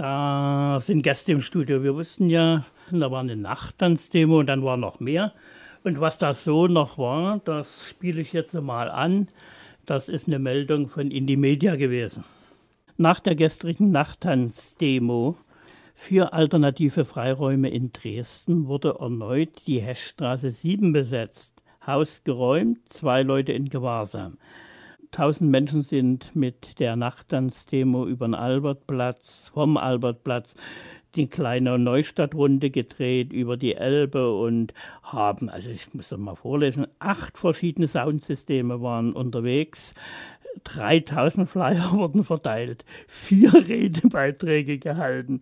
Da sind Gäste im Studio. Wir wussten ja, da war eine Nachttanzdemo und dann war noch mehr. Und was da so noch war, das spiele ich jetzt mal an. Das ist eine Meldung von Indie Media gewesen. Nach der gestrigen Nachttanzdemo für alternative Freiräume in Dresden wurde erneut die Heschstraße 7 besetzt. Haus geräumt, zwei Leute in Gewahrsam. Tausend Menschen sind mit der Nachttanzdemo über den Albertplatz, vom Albertplatz die kleine Neustadtrunde gedreht über die Elbe und haben, also ich muss das mal vorlesen, acht verschiedene Soundsysteme waren unterwegs. 3000 Flyer wurden verteilt, vier Redebeiträge gehalten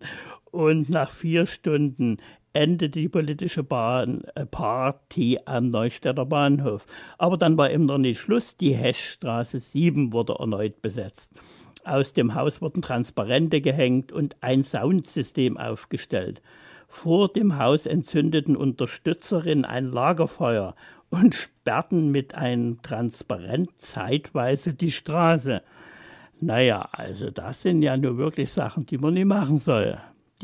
und nach vier Stunden endete die politische Bahn, äh, Party am Neustädter Bahnhof. Aber dann war eben noch nicht Schluss. Die Heschstraße 7 wurde erneut besetzt. Aus dem Haus wurden Transparente gehängt und ein Soundsystem aufgestellt. Vor dem Haus entzündeten Unterstützerinnen ein Lagerfeuer und sperrten mit einem Transparent zeitweise die Straße. Naja, also das sind ja nur wirklich Sachen, die man nicht machen soll.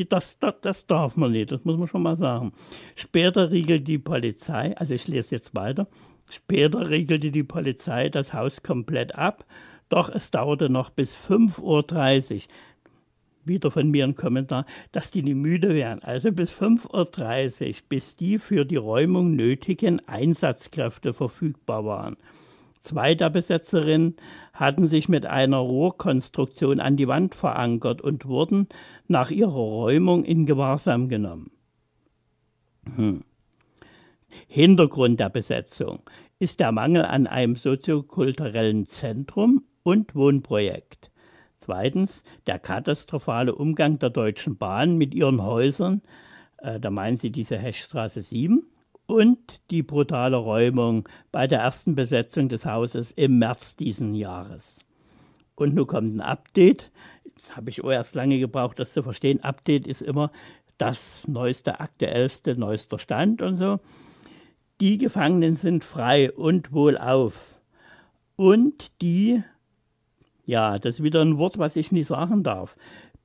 Das, das, das darf man nicht, das muss man schon mal sagen. Später riegelte die Polizei, also ich lese jetzt weiter, später riegelte die Polizei das Haus komplett ab doch es dauerte noch bis 5.30 Uhr, wieder von mir ein Kommentar, dass die nicht müde wären. Also bis 5.30 Uhr, bis die für die Räumung nötigen Einsatzkräfte verfügbar waren. Zwei der Besetzerinnen hatten sich mit einer Rohrkonstruktion an die Wand verankert und wurden nach ihrer Räumung in Gewahrsam genommen. Hm. Hintergrund der Besetzung ist der Mangel an einem soziokulturellen Zentrum und Wohnprojekt. Zweitens der katastrophale Umgang der Deutschen Bahn mit ihren Häusern, äh, da meinen sie diese Heschstraße 7, und die brutale Räumung bei der ersten Besetzung des Hauses im März diesen Jahres. Und nun kommt ein Update. Das habe ich auch erst lange gebraucht, das zu verstehen. Update ist immer das neueste, aktuellste, neuester Stand und so. Die Gefangenen sind frei und wohlauf. Und die ja, das ist wieder ein Wort, was ich nicht sagen darf.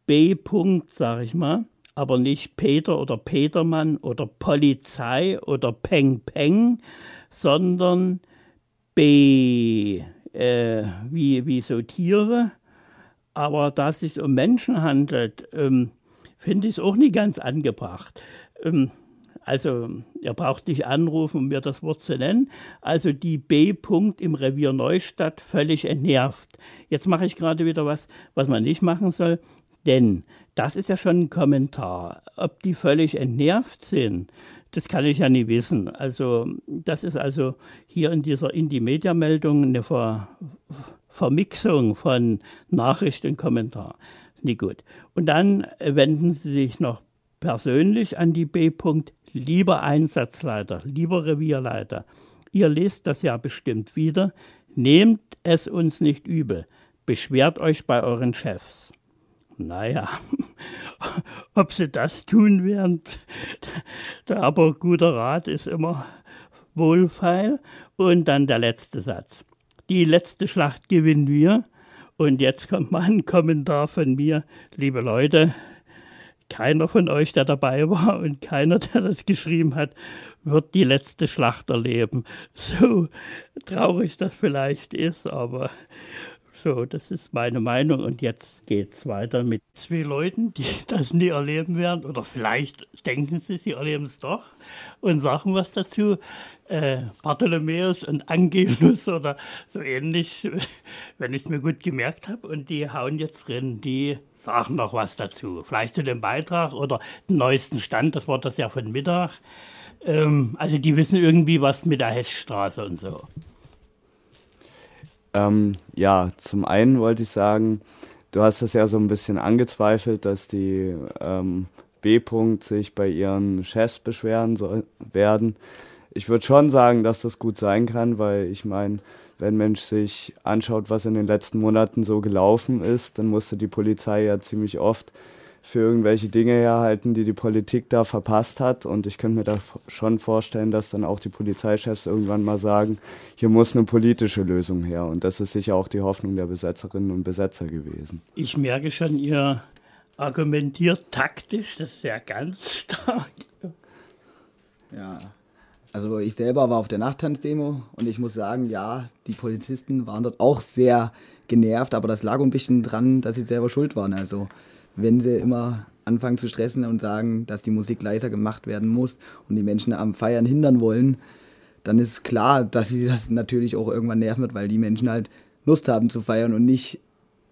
B. Punkt, sage ich mal, aber nicht Peter oder Petermann oder Polizei oder Peng Peng, sondern B. Äh, wie, wie so Tiere. Aber da es sich um Menschen handelt, ähm, finde ich es auch nicht ganz angebracht. Ähm, also ihr braucht nicht anrufen, um mir das Wort zu nennen. Also die B-Punkt im Revier Neustadt völlig entnervt. Jetzt mache ich gerade wieder was, was man nicht machen soll. Denn das ist ja schon ein Kommentar. Ob die völlig entnervt sind, das kann ich ja nicht wissen. Also das ist also hier in dieser Indie-Media-Meldung eine Ver Vermixung von Nachricht und Kommentar. Nicht gut. Und dann wenden Sie sich noch persönlich an die B-Punkt Lieber Einsatzleiter, lieber Revierleiter, ihr lest das ja bestimmt wieder, nehmt es uns nicht übel, beschwert euch bei euren Chefs. Naja, ob sie das tun werden, der aber guter Rat ist immer wohlfeil. Und dann der letzte Satz. Die letzte Schlacht gewinnen wir. Und jetzt kommt mal ein Kommentar von mir, liebe Leute, keiner von euch, der dabei war und keiner, der das geschrieben hat, wird die letzte Schlacht erleben. So traurig das vielleicht ist, aber so, das ist meine Meinung. Und jetzt geht es weiter mit zwei Leuten, die das nie erleben werden. Oder vielleicht denken sie, sie erleben es doch und sagen was dazu. Äh, Bartholomäus und Angelus oder so ähnlich, wenn ich es mir gut gemerkt habe. Und die hauen jetzt drin, die sagen noch was dazu. Vielleicht zu dem Beitrag oder den neuesten Stand, das war das ja von Mittag. Ähm, also die wissen irgendwie was mit der Hessstraße und so. Ähm, ja, zum einen wollte ich sagen, du hast es ja so ein bisschen angezweifelt, dass die ähm, B-Punkt sich bei ihren Chefs beschweren soll, werden. Ich würde schon sagen, dass das gut sein kann, weil ich meine, wenn Mensch sich anschaut, was in den letzten Monaten so gelaufen ist, dann musste die Polizei ja ziemlich oft für irgendwelche Dinge herhalten, die die Politik da verpasst hat. Und ich könnte mir da schon vorstellen, dass dann auch die Polizeichefs irgendwann mal sagen, hier muss eine politische Lösung her. Und das ist sicher auch die Hoffnung der Besetzerinnen und Besetzer gewesen. Ich merke schon, ihr argumentiert taktisch, das ist ja ganz stark. Ja, also ich selber war auf der Nachttanzdemo und ich muss sagen, ja, die Polizisten waren dort auch sehr genervt, aber das lag ein bisschen dran, dass sie selber schuld waren. Also wenn sie immer anfangen zu stressen und sagen, dass die Musik leiser gemacht werden muss und die Menschen am Feiern hindern wollen, dann ist klar, dass sie das natürlich auch irgendwann nerven wird, weil die Menschen halt Lust haben zu feiern und nicht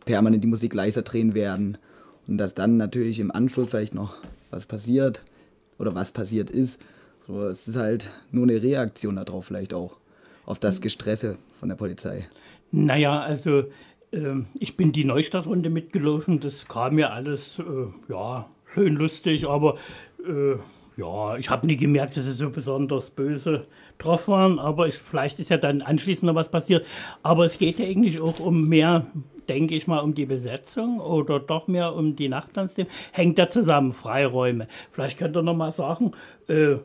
permanent die Musik leiser drehen werden. Und dass dann natürlich im Anschluss vielleicht noch was passiert oder was passiert ist, so, es ist halt nur eine Reaktion darauf vielleicht auch, auf das Gestresse von der Polizei. Naja, also ich bin die Neustadtrunde mitgelaufen, das kam mir alles, äh, ja, schön lustig, aber äh, ja, ich habe nie gemerkt, dass sie so besonders böse drauf waren, aber ich, vielleicht ist ja dann anschließend noch was passiert. Aber es geht ja eigentlich auch um mehr, denke ich mal, um die Besetzung oder doch mehr um die Nachttanzthemen. Hängt ja zusammen, Freiräume. Vielleicht könnt ihr noch mal sagen, äh,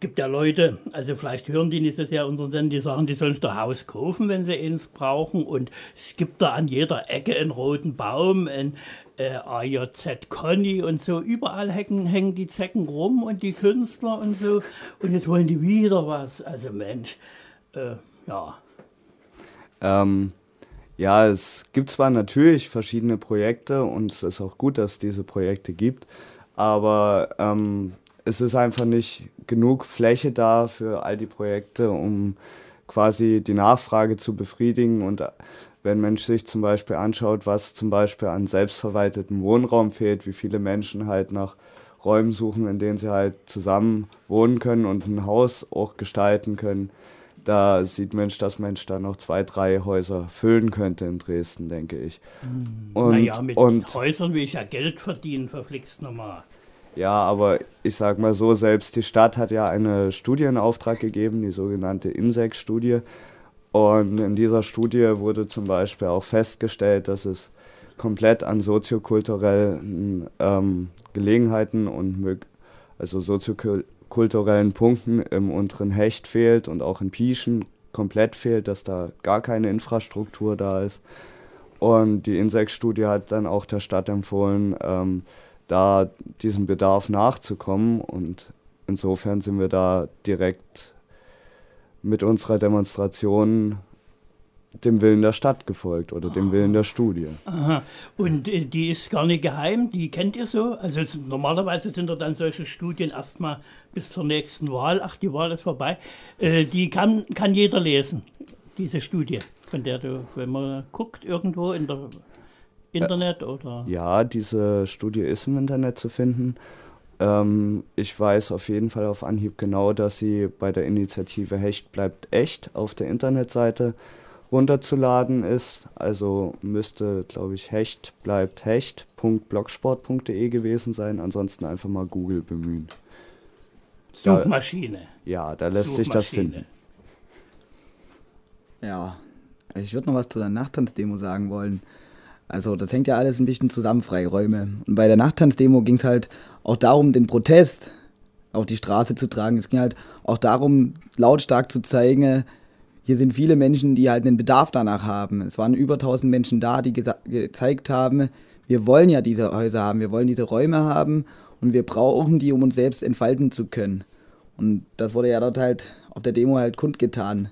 gibt ja Leute, also vielleicht hören die nicht so sehr unseren Sender, die sagen, die sollen sich Haus kaufen, wenn sie eins brauchen. Und es gibt da an jeder Ecke einen roten Baum, ein äh, AJZ Conny und so. Überall hängen, hängen die Zecken rum und die Künstler und so. Und jetzt wollen die wieder was. Also Mensch, äh, ja. Ähm, ja, es gibt zwar natürlich verschiedene Projekte und es ist auch gut, dass es diese Projekte gibt, aber ähm, es ist einfach nicht genug Fläche da für all die Projekte, um quasi die Nachfrage zu befriedigen. Und wenn ein Mensch sich zum Beispiel anschaut, was zum Beispiel an selbstverwaltetem Wohnraum fehlt, wie viele Menschen halt nach Räumen suchen, in denen sie halt zusammen wohnen können und ein Haus auch gestalten können, da sieht Mensch, dass Mensch da noch zwei, drei Häuser füllen könnte in Dresden, denke ich. Hm. Und, naja, mit und, Häusern will ich ja Geld verdienen, verflixt nochmal. Ja, aber ich sag mal so, selbst die Stadt hat ja eine Studie in Auftrag gegeben, die sogenannte INSEC-Studie. Und in dieser Studie wurde zum Beispiel auch festgestellt, dass es komplett an soziokulturellen ähm, Gelegenheiten und also soziokulturellen Punkten im unteren Hecht fehlt und auch in Pieschen komplett fehlt, dass da gar keine Infrastruktur da ist. Und die INSEC-Studie hat dann auch der Stadt empfohlen, ähm, da diesem Bedarf nachzukommen. Und insofern sind wir da direkt mit unserer Demonstration dem Willen der Stadt gefolgt oder dem Willen der Studie. Aha. Und äh, die ist gar nicht geheim, die kennt ihr so? Also es, normalerweise sind da dann solche Studien erstmal bis zur nächsten Wahl, ach die Wahl ist vorbei, äh, die kann, kann jeder lesen, diese Studie, von der du, wenn man guckt irgendwo in der Internet oder? Ja, diese Studie ist im Internet zu finden. Ähm, ich weiß auf jeden Fall auf Anhieb genau, dass sie bei der Initiative Hecht bleibt echt auf der Internetseite runterzuladen ist. Also müsste, glaube ich, hecht bleibt hecht.blogsport.de gewesen sein. Ansonsten einfach mal Google bemühen. Suchmaschine. Da, ja, da lässt sich das finden. Ja, ich würde noch was zu der Nachttanzdemo sagen wollen. Also das hängt ja alles ein bisschen zusammen, Freiräume. Und bei der Nachttanzdemo ging es halt auch darum, den Protest auf die Straße zu tragen. Es ging halt auch darum, lautstark zu zeigen, hier sind viele Menschen, die halt einen Bedarf danach haben. Es waren über 1000 Menschen da, die gezeigt haben, wir wollen ja diese Häuser haben, wir wollen diese Räume haben und wir brauchen die, um uns selbst entfalten zu können. Und das wurde ja dort halt auf der Demo halt kundgetan.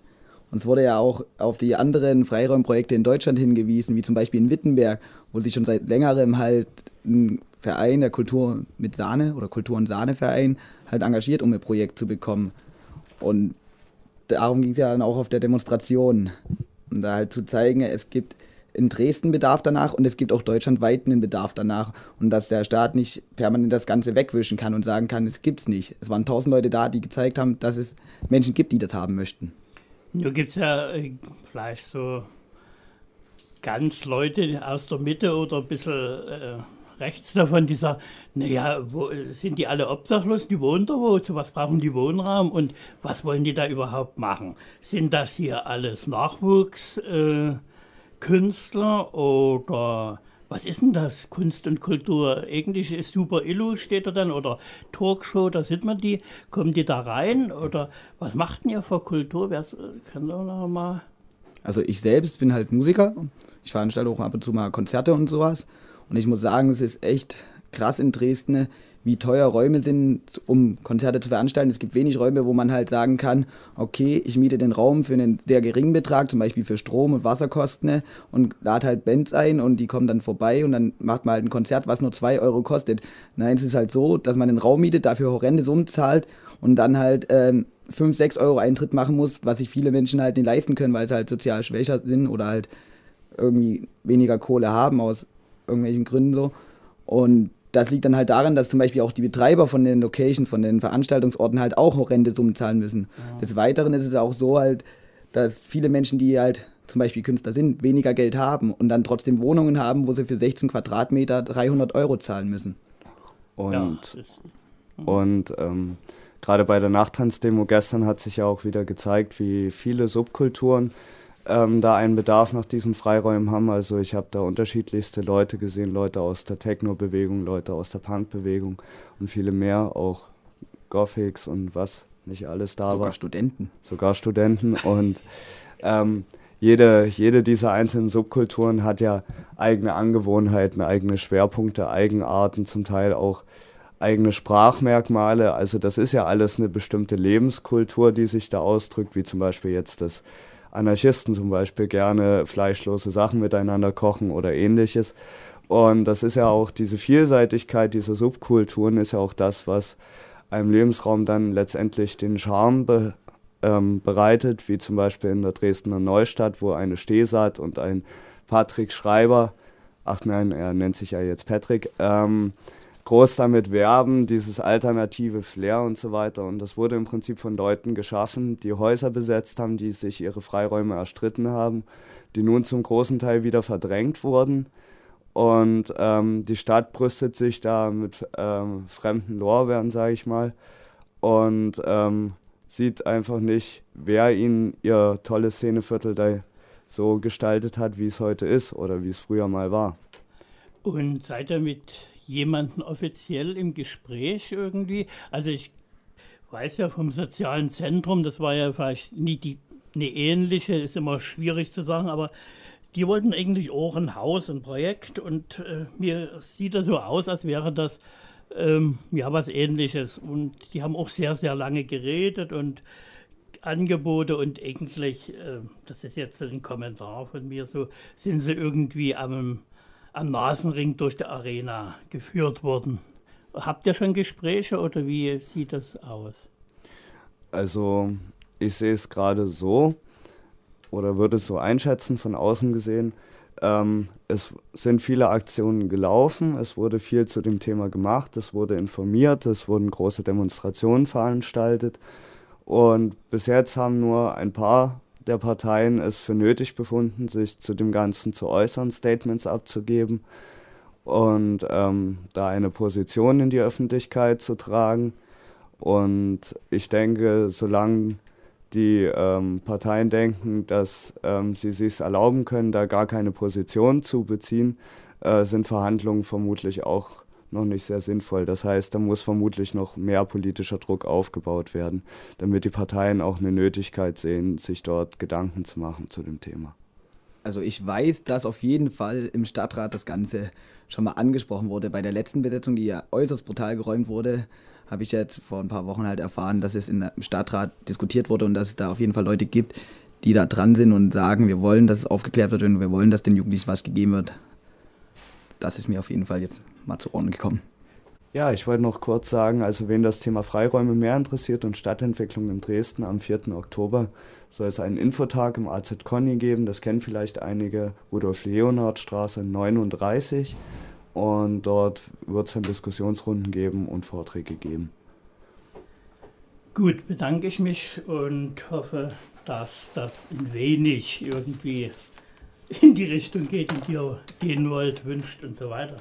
Und es wurde ja auch auf die anderen Freiräumprojekte in Deutschland hingewiesen, wie zum Beispiel in Wittenberg, wo sich schon seit längerem halt ein Verein der Kultur mit Sahne oder Kultur- und Sahneverein halt engagiert, um ein Projekt zu bekommen. Und darum ging es ja dann auch auf der Demonstration. Und da halt zu zeigen, es gibt in Dresden Bedarf danach und es gibt auch deutschlandweit einen Bedarf danach. Und dass der Staat nicht permanent das Ganze wegwischen kann und sagen kann, es gibt's nicht. Es waren tausend Leute da, die gezeigt haben, dass es Menschen gibt, die das haben möchten. Nur gibt es ja äh, vielleicht so ganz Leute aus der Mitte oder ein bisschen äh, rechts davon, die sagen, naja, wo, sind die alle obdachlos, die wohnen da wo, zu was brauchen die Wohnraum. Und was wollen die da überhaupt machen? Sind das hier alles Nachwuchskünstler äh, oder was ist denn das? Kunst und Kultur? Eigentlich ist Super Illu steht da dann oder Talkshow, da sieht man die. Kommen die da rein oder was macht denn ihr für Kultur? Wer kann da noch mal? Also ich selbst bin halt Musiker. Ich veranstalte auch ab und zu mal Konzerte und sowas. Und ich muss sagen, es ist echt krass in Dresden, wie teuer Räume sind, um Konzerte zu veranstalten. Es gibt wenig Räume, wo man halt sagen kann, okay, ich miete den Raum für einen sehr geringen Betrag, zum Beispiel für Strom- und Wasserkosten und lade halt Bands ein und die kommen dann vorbei und dann macht man halt ein Konzert, was nur 2 Euro kostet. Nein, es ist halt so, dass man den Raum mietet, dafür horrende Summen zahlt und dann halt ähm, 5, 6 Euro Eintritt machen muss, was sich viele Menschen halt nicht leisten können, weil sie halt sozial schwächer sind oder halt irgendwie weniger Kohle haben aus irgendwelchen Gründen so. Und das liegt dann halt daran, dass zum Beispiel auch die Betreiber von den Locations, von den Veranstaltungsorten halt auch horrende Summen zahlen müssen. Ja. Des Weiteren ist es auch so halt, dass viele Menschen, die halt zum Beispiel Künstler sind, weniger Geld haben und dann trotzdem Wohnungen haben, wo sie für 16 Quadratmeter 300 Euro zahlen müssen. Und, ja, und ähm, gerade bei der Nachttanzdemo gestern hat sich ja auch wieder gezeigt, wie viele Subkulturen ähm, da einen Bedarf nach diesen Freiräumen haben. Also ich habe da unterschiedlichste Leute gesehen, Leute aus der Techno-Bewegung, Leute aus der Punk-Bewegung und viele mehr, auch Gothics und was nicht alles da Sogar war. Sogar Studenten. Sogar Studenten und ähm, jede, jede dieser einzelnen Subkulturen hat ja eigene Angewohnheiten, eigene Schwerpunkte, Eigenarten, zum Teil auch eigene Sprachmerkmale. Also das ist ja alles eine bestimmte Lebenskultur, die sich da ausdrückt, wie zum Beispiel jetzt das Anarchisten zum Beispiel gerne fleischlose Sachen miteinander kochen oder ähnliches. Und das ist ja auch diese Vielseitigkeit dieser Subkulturen ist ja auch das, was einem Lebensraum dann letztendlich den Charme be, ähm, bereitet, wie zum Beispiel in der Dresdner Neustadt, wo eine Stehsaat und ein Patrick Schreiber, ach nein, er nennt sich ja jetzt Patrick, ähm, groß damit werben, dieses alternative Flair und so weiter. Und das wurde im Prinzip von Leuten geschaffen, die Häuser besetzt haben, die sich ihre Freiräume erstritten haben, die nun zum großen Teil wieder verdrängt wurden. Und ähm, die Stadt brüstet sich da mit ähm, fremden Lorbeeren, sage ich mal, und ähm, sieht einfach nicht, wer ihnen ihr tolles Szeneviertel da so gestaltet hat, wie es heute ist oder wie es früher mal war. Und seid ihr mit jemanden offiziell im Gespräch irgendwie? Also ich weiß ja vom sozialen Zentrum, das war ja vielleicht nie die, eine ähnliche, ist immer schwierig zu sagen, aber die wollten eigentlich auch ein Haus, ein Projekt und äh, mir sieht das so aus, als wäre das ähm, ja was ähnliches. Und die haben auch sehr, sehr lange geredet und Angebote und eigentlich, äh, das ist jetzt ein Kommentar von mir, so sind sie irgendwie am am Nasenring durch die Arena geführt wurden. Habt ihr schon Gespräche oder wie sieht das aus? Also ich sehe es gerade so oder würde es so einschätzen von außen gesehen. Ähm, es sind viele Aktionen gelaufen, es wurde viel zu dem Thema gemacht, es wurde informiert, es wurden große Demonstrationen veranstaltet und bis jetzt haben nur ein paar der Parteien es für nötig befunden, sich zu dem Ganzen zu äußern, Statements abzugeben und ähm, da eine Position in die Öffentlichkeit zu tragen. Und ich denke, solange die ähm, Parteien denken, dass ähm, sie sich erlauben können, da gar keine Position zu beziehen, äh, sind Verhandlungen vermutlich auch noch nicht sehr sinnvoll. Das heißt, da muss vermutlich noch mehr politischer Druck aufgebaut werden, damit die Parteien auch eine Nötigkeit sehen, sich dort Gedanken zu machen zu dem Thema. Also ich weiß, dass auf jeden Fall im Stadtrat das Ganze schon mal angesprochen wurde. Bei der letzten Besetzung, die ja äußerst brutal geräumt wurde, habe ich jetzt vor ein paar Wochen halt erfahren, dass es im Stadtrat diskutiert wurde und dass es da auf jeden Fall Leute gibt, die da dran sind und sagen, wir wollen, dass es aufgeklärt wird und wir wollen, dass den Jugendlichen was gegeben wird. Das ist mir auf jeden Fall jetzt mal zu Ohren gekommen. Ja, ich wollte noch kurz sagen, also wen das Thema Freiräume mehr interessiert und Stadtentwicklung in Dresden am 4. Oktober soll es einen Infotag im AZ Conny geben. Das kennen vielleicht einige, Rudolf-Leonhard-Straße 39. Und dort wird es dann Diskussionsrunden geben und Vorträge geben. Gut, bedanke ich mich und hoffe, dass das ein wenig irgendwie in die Richtung geht, in die ihr gehen wollt, wünscht und so weiter.